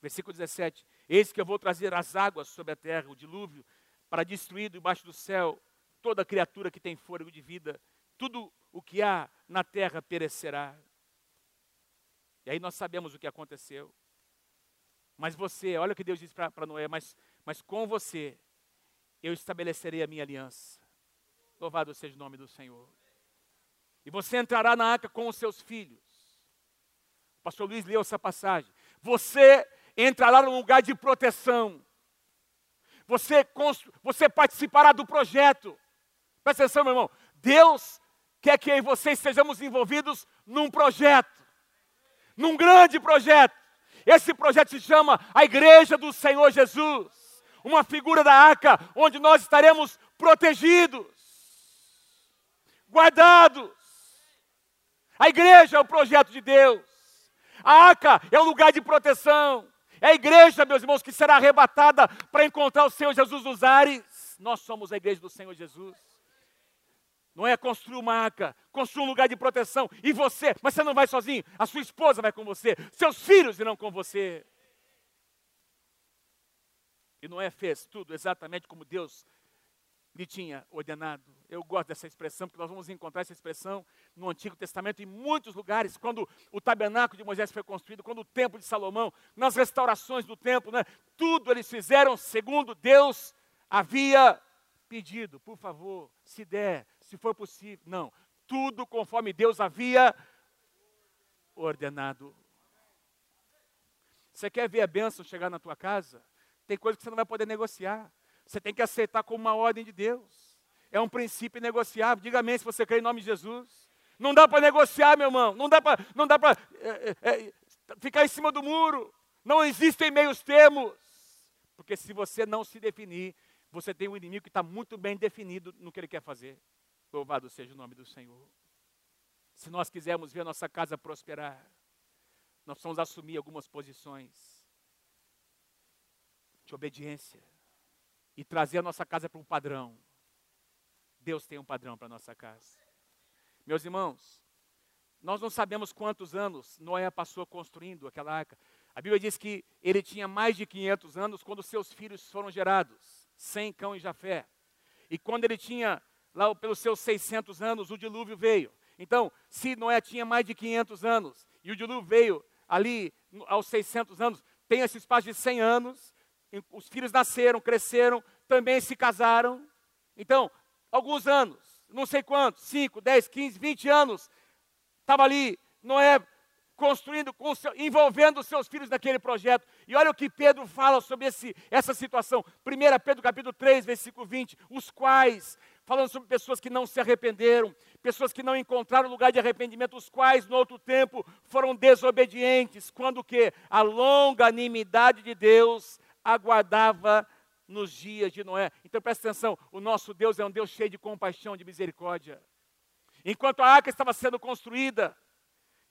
Versículo 17: Eis que eu vou trazer as águas sobre a terra, o dilúvio, para destruir debaixo do céu toda criatura que tem fôlego de vida, tudo o que há na terra perecerá. E aí nós sabemos o que aconteceu. Mas você, olha o que Deus disse para Noé, mas, mas com você eu estabelecerei a minha aliança. Louvado seja o nome do Senhor. E você entrará na arca com os seus filhos. O pastor Luiz leu essa passagem. Você entrará num lugar de proteção. Você, você participará do projeto. Presta atenção, meu irmão. Deus quer que eu e você estejamos envolvidos num projeto. Num grande projeto. Esse projeto se chama a Igreja do Senhor Jesus uma figura da arca, onde nós estaremos protegidos, guardados. A igreja é o projeto de Deus. A arca é o lugar de proteção. É a igreja, meus irmãos, que será arrebatada para encontrar o Senhor Jesus nos ares. Nós somos a igreja do Senhor Jesus. Noé construiu uma arca, construiu um lugar de proteção. E você, mas você não vai sozinho, a sua esposa vai com você, seus filhos irão com você. E Noé fez tudo exatamente como Deus lhe tinha ordenado. Eu gosto dessa expressão, porque nós vamos encontrar essa expressão no Antigo Testamento em muitos lugares, quando o tabernáculo de Moisés foi construído, quando o templo de Salomão, nas restaurações do templo, né, tudo eles fizeram segundo Deus havia pedido. Por favor, se der, se for possível. Não, tudo conforme Deus havia ordenado. Você quer ver a bênção chegar na tua casa? Tem coisa que você não vai poder negociar. Você tem que aceitar como uma ordem de Deus. É um princípio negociável. Diga amém se você crê em nome de Jesus. Não dá para negociar, meu irmão. Não dá para não dá para é, é, é, ficar em cima do muro. Não existem meios termos. Porque se você não se definir, você tem um inimigo que está muito bem definido no que ele quer fazer. Louvado seja o nome do Senhor. Se nós quisermos ver a nossa casa prosperar, nós precisamos assumir algumas posições obediência e trazer a nossa casa para um padrão. Deus tem um padrão para a nossa casa. Meus irmãos, nós não sabemos quantos anos Noé passou construindo aquela arca. A Bíblia diz que ele tinha mais de 500 anos quando seus filhos foram gerados, Sem, Cão e Jafé. E quando ele tinha, lá pelos seus 600 anos, o dilúvio veio. Então, se Noé tinha mais de 500 anos e o dilúvio veio ali aos 600 anos, tem esse espaço de 100 anos, os filhos nasceram, cresceram, também se casaram. Então, alguns anos, não sei quantos, 5, 10, 15, 20 anos, estava ali Noé construindo, seu, envolvendo os seus filhos naquele projeto. E olha o que Pedro fala sobre esse, essa situação. 1 Pedro capítulo 3, versículo 20, os quais, falando sobre pessoas que não se arrependeram, pessoas que não encontraram lugar de arrependimento, os quais no outro tempo foram desobedientes, quando que a longanimidade de Deus aguardava nos dias de Noé. Então presta atenção, o nosso Deus é um Deus cheio de compaixão, de misericórdia. Enquanto a arca estava sendo construída,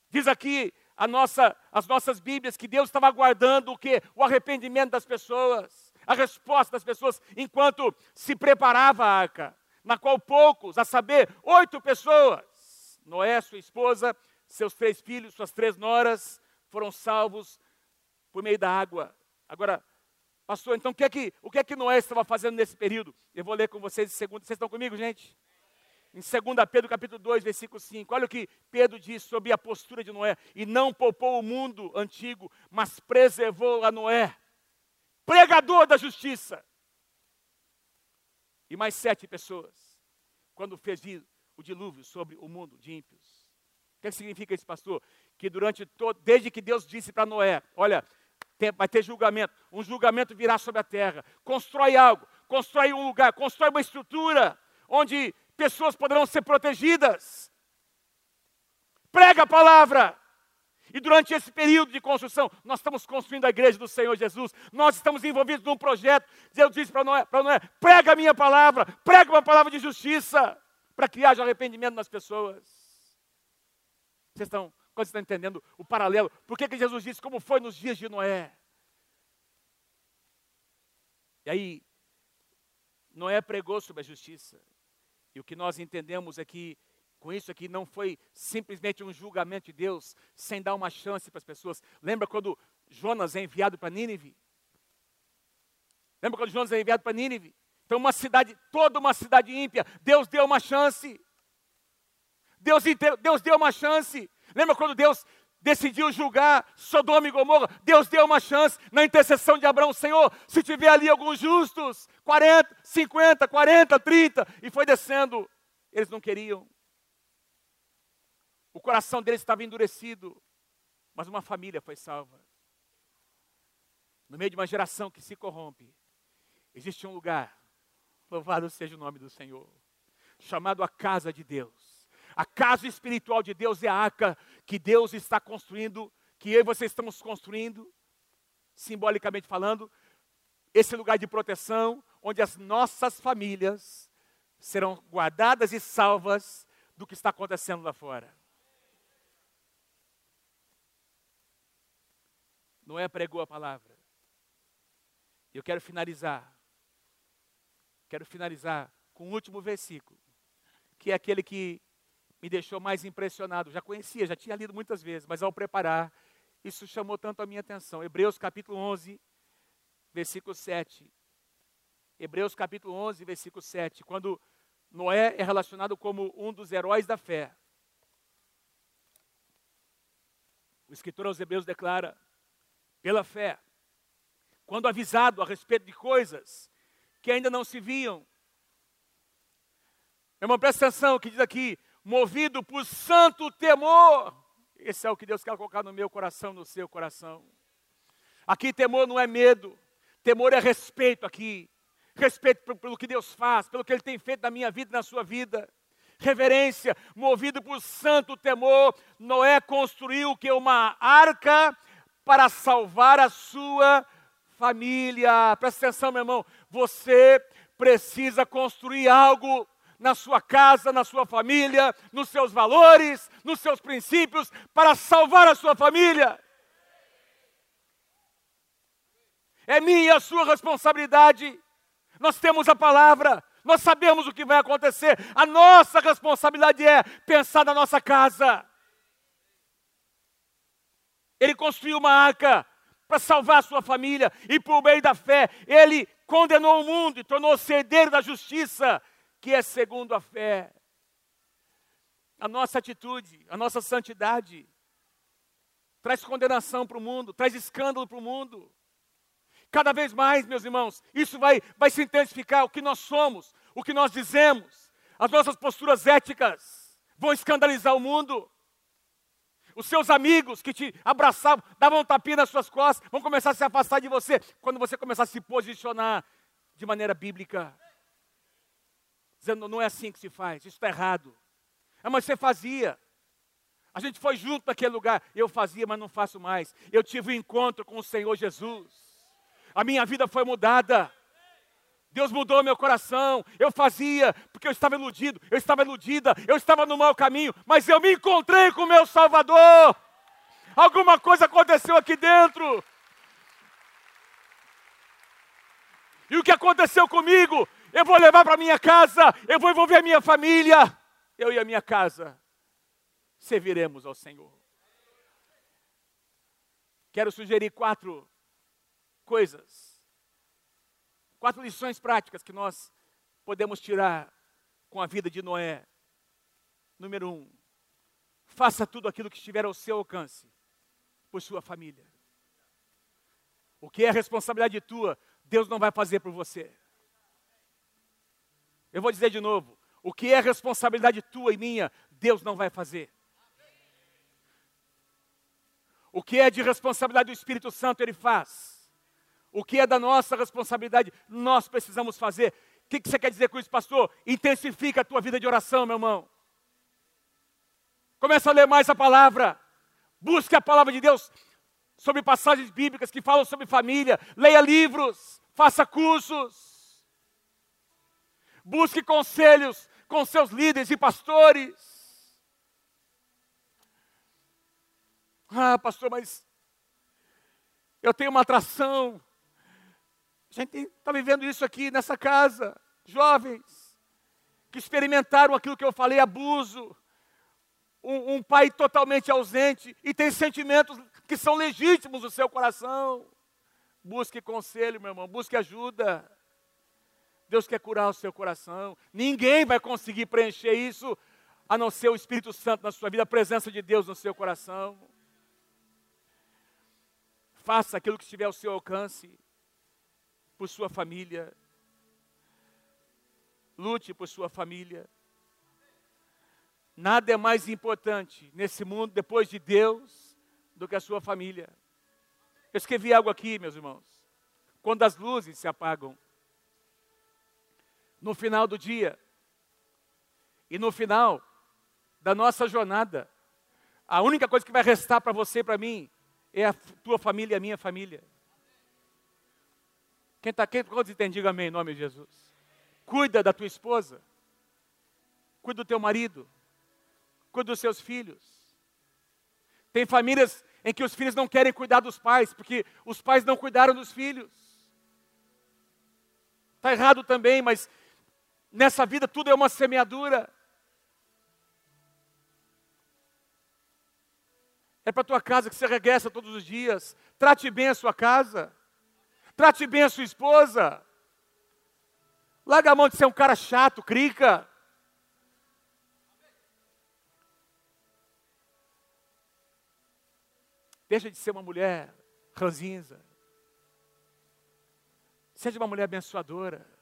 diz aqui nossa, as nossas Bíblias que Deus estava aguardando o que? O arrependimento das pessoas, a resposta das pessoas, enquanto se preparava a arca, na qual poucos, a saber, oito pessoas, Noé, sua esposa, seus três filhos, suas três noras, foram salvos por meio da água. Agora, Pastor, então o que é que, o que, é que Noé estava fazendo nesse período? Eu vou ler com vocês em segundo. Vocês estão comigo, gente? Em 2 Pedro capítulo 2, versículo 5. Olha o que Pedro diz sobre a postura de Noé. E não poupou o mundo antigo, mas preservou a Noé, pregador da justiça. E mais sete pessoas, quando fez o dilúvio sobre o mundo de ímpios. O que, é significa isso, pastor? Que durante todo, desde que Deus disse para Noé, olha, vai ter julgamento. Um julgamento virá sobre a terra. Constrói algo, constrói um lugar, constrói uma estrutura onde pessoas poderão ser protegidas. Prega a palavra. E durante esse período de construção, nós estamos construindo a igreja do Senhor Jesus. Nós estamos envolvidos num projeto. Deus disse para Noé, para Noé: prega a minha palavra, prega uma palavra de justiça, para que haja arrependimento nas pessoas. Vocês estão quando você está entendendo o paralelo, por que, que Jesus disse como foi nos dias de Noé? E aí, Noé pregou sobre a justiça. E o que nós entendemos é que, com isso aqui, não foi simplesmente um julgamento de Deus, sem dar uma chance para as pessoas. Lembra quando Jonas é enviado para Nínive? Lembra quando Jonas é enviado para Nínive? Então, uma cidade, toda uma cidade ímpia, Deus deu uma chance. Deus, Deus deu uma chance. Lembra quando Deus decidiu julgar Sodoma e Gomorra? Deus deu uma chance na intercessão de Abraão, Senhor, se tiver ali alguns justos, 40, 50, 40, 30, e foi descendo. Eles não queriam. O coração deles estava endurecido, mas uma família foi salva. No meio de uma geração que se corrompe, existe um lugar, louvado seja o nome do Senhor, chamado a casa de Deus a casa espiritual de Deus é a arca que Deus está construindo, que eu e você estamos construindo, simbolicamente falando, esse lugar de proteção, onde as nossas famílias serão guardadas e salvas do que está acontecendo lá fora. Noé pregou a palavra. Eu quero finalizar. Quero finalizar com o último versículo que é aquele que me deixou mais impressionado. Já conhecia, já tinha lido muitas vezes, mas ao preparar, isso chamou tanto a minha atenção. Hebreus capítulo 11, versículo 7. Hebreus capítulo 11, versículo 7. Quando Noé é relacionado como um dos heróis da fé. O escritor aos Hebreus declara: pela fé, quando avisado a respeito de coisas que ainda não se viam. Meu irmão, presta atenção, que diz aqui, movido por santo temor. Esse é o que Deus quer colocar no meu coração, no seu coração. Aqui temor não é medo, temor é respeito aqui. Respeito pelo que Deus faz, pelo que Ele tem feito na minha vida e na sua vida. Reverência, movido por santo temor, Noé construiu que uma arca para salvar a sua família. Presta atenção, meu irmão. Você precisa construir algo na sua casa, na sua família, nos seus valores, nos seus princípios, para salvar a sua família. É minha e a sua responsabilidade. Nós temos a palavra, nós sabemos o que vai acontecer. A nossa responsabilidade é pensar na nossa casa. Ele construiu uma arca para salvar a sua família e por meio da fé, ele condenou o mundo e tornou-se herdeiro da justiça, que é segundo a fé. A nossa atitude, a nossa santidade, traz condenação para o mundo, traz escândalo para o mundo. Cada vez mais, meus irmãos, isso vai, vai se intensificar. O que nós somos, o que nós dizemos, as nossas posturas éticas vão escandalizar o mundo. Os seus amigos que te abraçavam, davam um tapinha nas suas costas, vão começar a se afastar de você quando você começar a se posicionar de maneira bíblica. Dizendo, não é assim que se faz, isso está errado. Ah, mas você fazia. A gente foi junto naquele lugar. Eu fazia, mas não faço mais. Eu tive um encontro com o Senhor Jesus. A minha vida foi mudada. Deus mudou meu coração. Eu fazia porque eu estava iludido, eu estava iludida, eu estava no mau caminho, mas eu me encontrei com o meu Salvador. Alguma coisa aconteceu aqui dentro. E o que aconteceu comigo? Eu vou levar para minha casa, eu vou envolver a minha família. Eu e a minha casa serviremos ao Senhor. Quero sugerir quatro coisas Quatro lições práticas que nós podemos tirar com a vida de Noé. Número um, faça tudo aquilo que estiver ao seu alcance por sua família. O que é responsabilidade tua, Deus não vai fazer por você. Eu vou dizer de novo: o que é responsabilidade tua e minha, Deus não vai fazer. O que é de responsabilidade do Espírito Santo, Ele faz. O que é da nossa responsabilidade, nós precisamos fazer. O que, você quer dizer com isso, pastor? Intensifica a tua vida de oração, meu irmão. Começa a ler mais a palavra. Busque a palavra de Deus sobre passagens bíblicas que falam sobre família. Leia livros, faça cursos. Busque conselhos com seus líderes e pastores. Ah, pastor, mas eu tenho uma atração a gente está vivendo isso aqui nessa casa. Jovens que experimentaram aquilo que eu falei, abuso. Um, um pai totalmente ausente e tem sentimentos que são legítimos no seu coração. Busque conselho, meu irmão, busque ajuda. Deus quer curar o seu coração. Ninguém vai conseguir preencher isso a não ser o Espírito Santo na sua vida, a presença de Deus no seu coração. Faça aquilo que estiver ao seu alcance por sua família. Lute por sua família. Nada é mais importante nesse mundo, depois de Deus, do que a sua família. Eu escrevi algo aqui, meus irmãos. Quando as luzes se apagam, no final do dia, e no final da nossa jornada, a única coisa que vai restar para você e para mim é a tua família e a minha família. Quem está aqui, quantos entendem? Diga amém em nome de Jesus. Cuida da tua esposa. Cuida do teu marido. Cuida dos seus filhos. Tem famílias em que os filhos não querem cuidar dos pais, porque os pais não cuidaram dos filhos. Está errado também, mas Nessa vida tudo é uma semeadura. É para a tua casa que você regressa todos os dias. Trate bem a sua casa. Trate bem a sua esposa. Larga a mão de ser um cara chato, crica. Deixa de ser uma mulher ranzinza. Seja uma mulher abençoadora.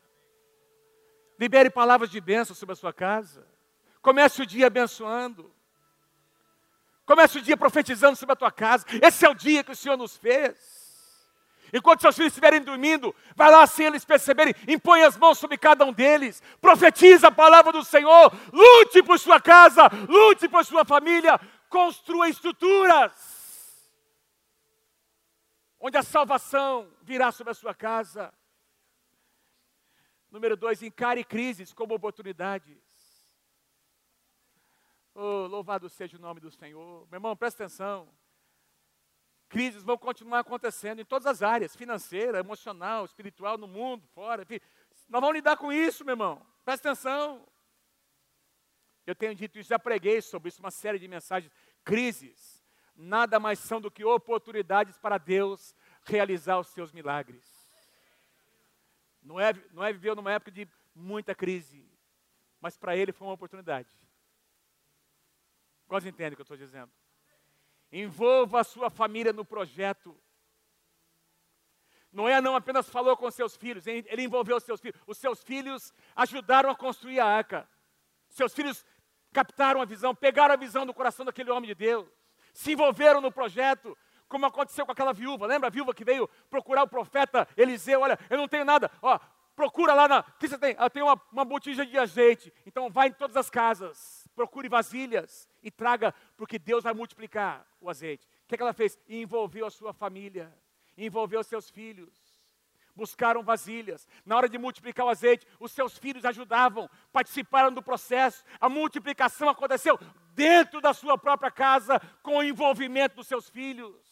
Libere palavras de bênção sobre a sua casa. Comece o dia abençoando. Comece o dia profetizando sobre a tua casa. Esse é o dia que o Senhor nos fez. Enquanto seus filhos estiverem dormindo, vai lá sem eles perceberem, impõe as mãos sobre cada um deles, profetiza a palavra do Senhor, lute por sua casa, lute por sua família, construa estruturas onde a salvação virá sobre a sua casa. Número dois, encare crises como oportunidades. Oh, louvado seja o nome do Senhor. Meu irmão, presta atenção. Crises vão continuar acontecendo em todas as áreas, financeira, emocional, espiritual, no mundo, fora. Enfim, nós vamos lidar com isso, meu irmão. Presta atenção. Eu tenho dito isso, já preguei sobre isso, uma série de mensagens. Crises nada mais são do que oportunidades para Deus realizar os seus milagres. Não é, não é viveu numa época de muita crise, mas para ele foi uma oportunidade. Quase entende o que eu estou dizendo? Envolva a sua família no projeto. Noé não apenas falou com seus filhos, ele envolveu os seus filhos. Os seus filhos ajudaram a construir a arca. Seus filhos captaram a visão, pegaram a visão do coração daquele homem de Deus, se envolveram no projeto, como aconteceu com aquela viúva. Lembra a viúva que veio procurar o profeta Eliseu? Olha, eu não tenho nada. Ó, procura lá na. O que você tem? Eu tenho uma, uma botija de azeite. Então vai em todas as casas, procure vasilhas e traga, porque Deus vai multiplicar o azeite. O que, é que ela fez? Envolveu a sua família, envolveu seus filhos. Buscaram vasilhas. Na hora de multiplicar o azeite, os seus filhos ajudavam, participaram do processo. A multiplicação aconteceu dentro da sua própria casa, com o envolvimento dos seus filhos.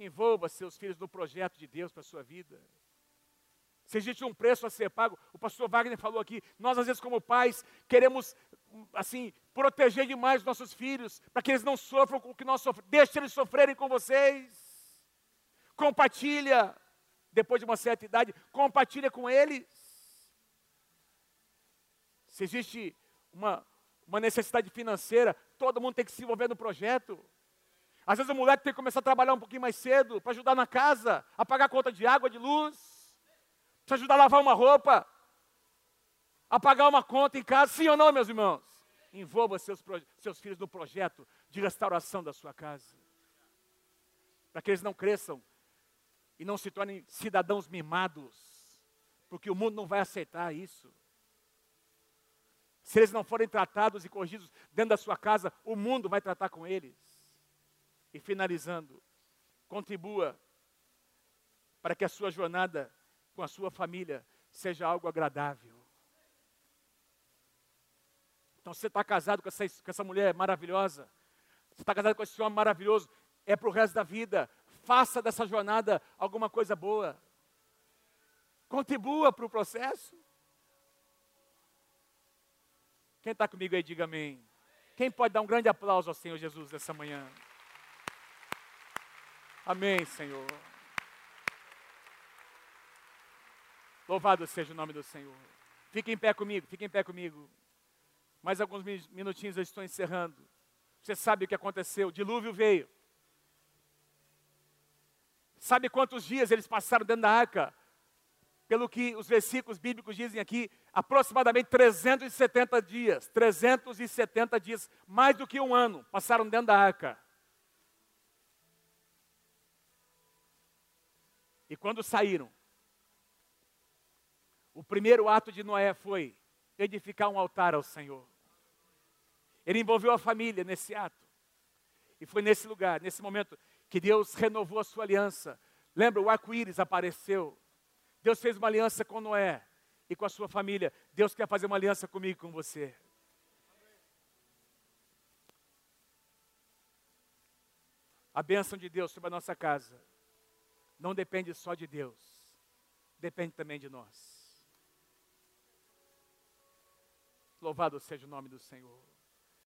Envolva seus filhos no projeto de Deus para a sua vida. Se existe um preço a ser pago, o pastor Wagner falou aqui, nós às vezes como pais queremos assim proteger demais os nossos filhos, para que eles não sofram com o que nós sofremos. Deixe eles sofrerem com vocês. Compartilha depois de uma certa idade, compartilha com eles. Se existe uma, uma necessidade financeira, todo mundo tem que se envolver no projeto. Às vezes o moleque tem que começar a trabalhar um pouquinho mais cedo para ajudar na casa, a pagar a conta de água, de luz, para ajudar a lavar uma roupa, a pagar uma conta em casa, sim ou não, meus irmãos? Envolva seus, seus filhos no projeto de restauração da sua casa, para que eles não cresçam e não se tornem cidadãos mimados, porque o mundo não vai aceitar isso. Se eles não forem tratados e corrigidos dentro da sua casa, o mundo vai tratar com eles. E finalizando, contribua para que a sua jornada com a sua família seja algo agradável. Então, você está casado com essa, com essa mulher maravilhosa, você está casado com esse homem maravilhoso, é para o resto da vida. Faça dessa jornada alguma coisa boa. Contribua para o processo. Quem está comigo aí, diga amém. Quem pode dar um grande aplauso ao Senhor Jesus nessa manhã? Amém, Senhor. Louvado seja o nome do Senhor. Fique em pé comigo, fique em pé comigo. Mais alguns minutinhos eu estou encerrando. Você sabe o que aconteceu? O dilúvio veio. Sabe quantos dias eles passaram dentro da arca? Pelo que os versículos bíblicos dizem aqui, aproximadamente 370 dias. 370 dias, mais do que um ano, passaram dentro da arca. E quando saíram, o primeiro ato de Noé foi edificar um altar ao Senhor. Ele envolveu a família nesse ato. E foi nesse lugar, nesse momento, que Deus renovou a sua aliança. Lembra, o arco-íris apareceu. Deus fez uma aliança com Noé e com a sua família. Deus quer fazer uma aliança comigo e com você. A bênção de Deus sobre a nossa casa não depende só de Deus, depende também de nós. Louvado seja o nome do Senhor.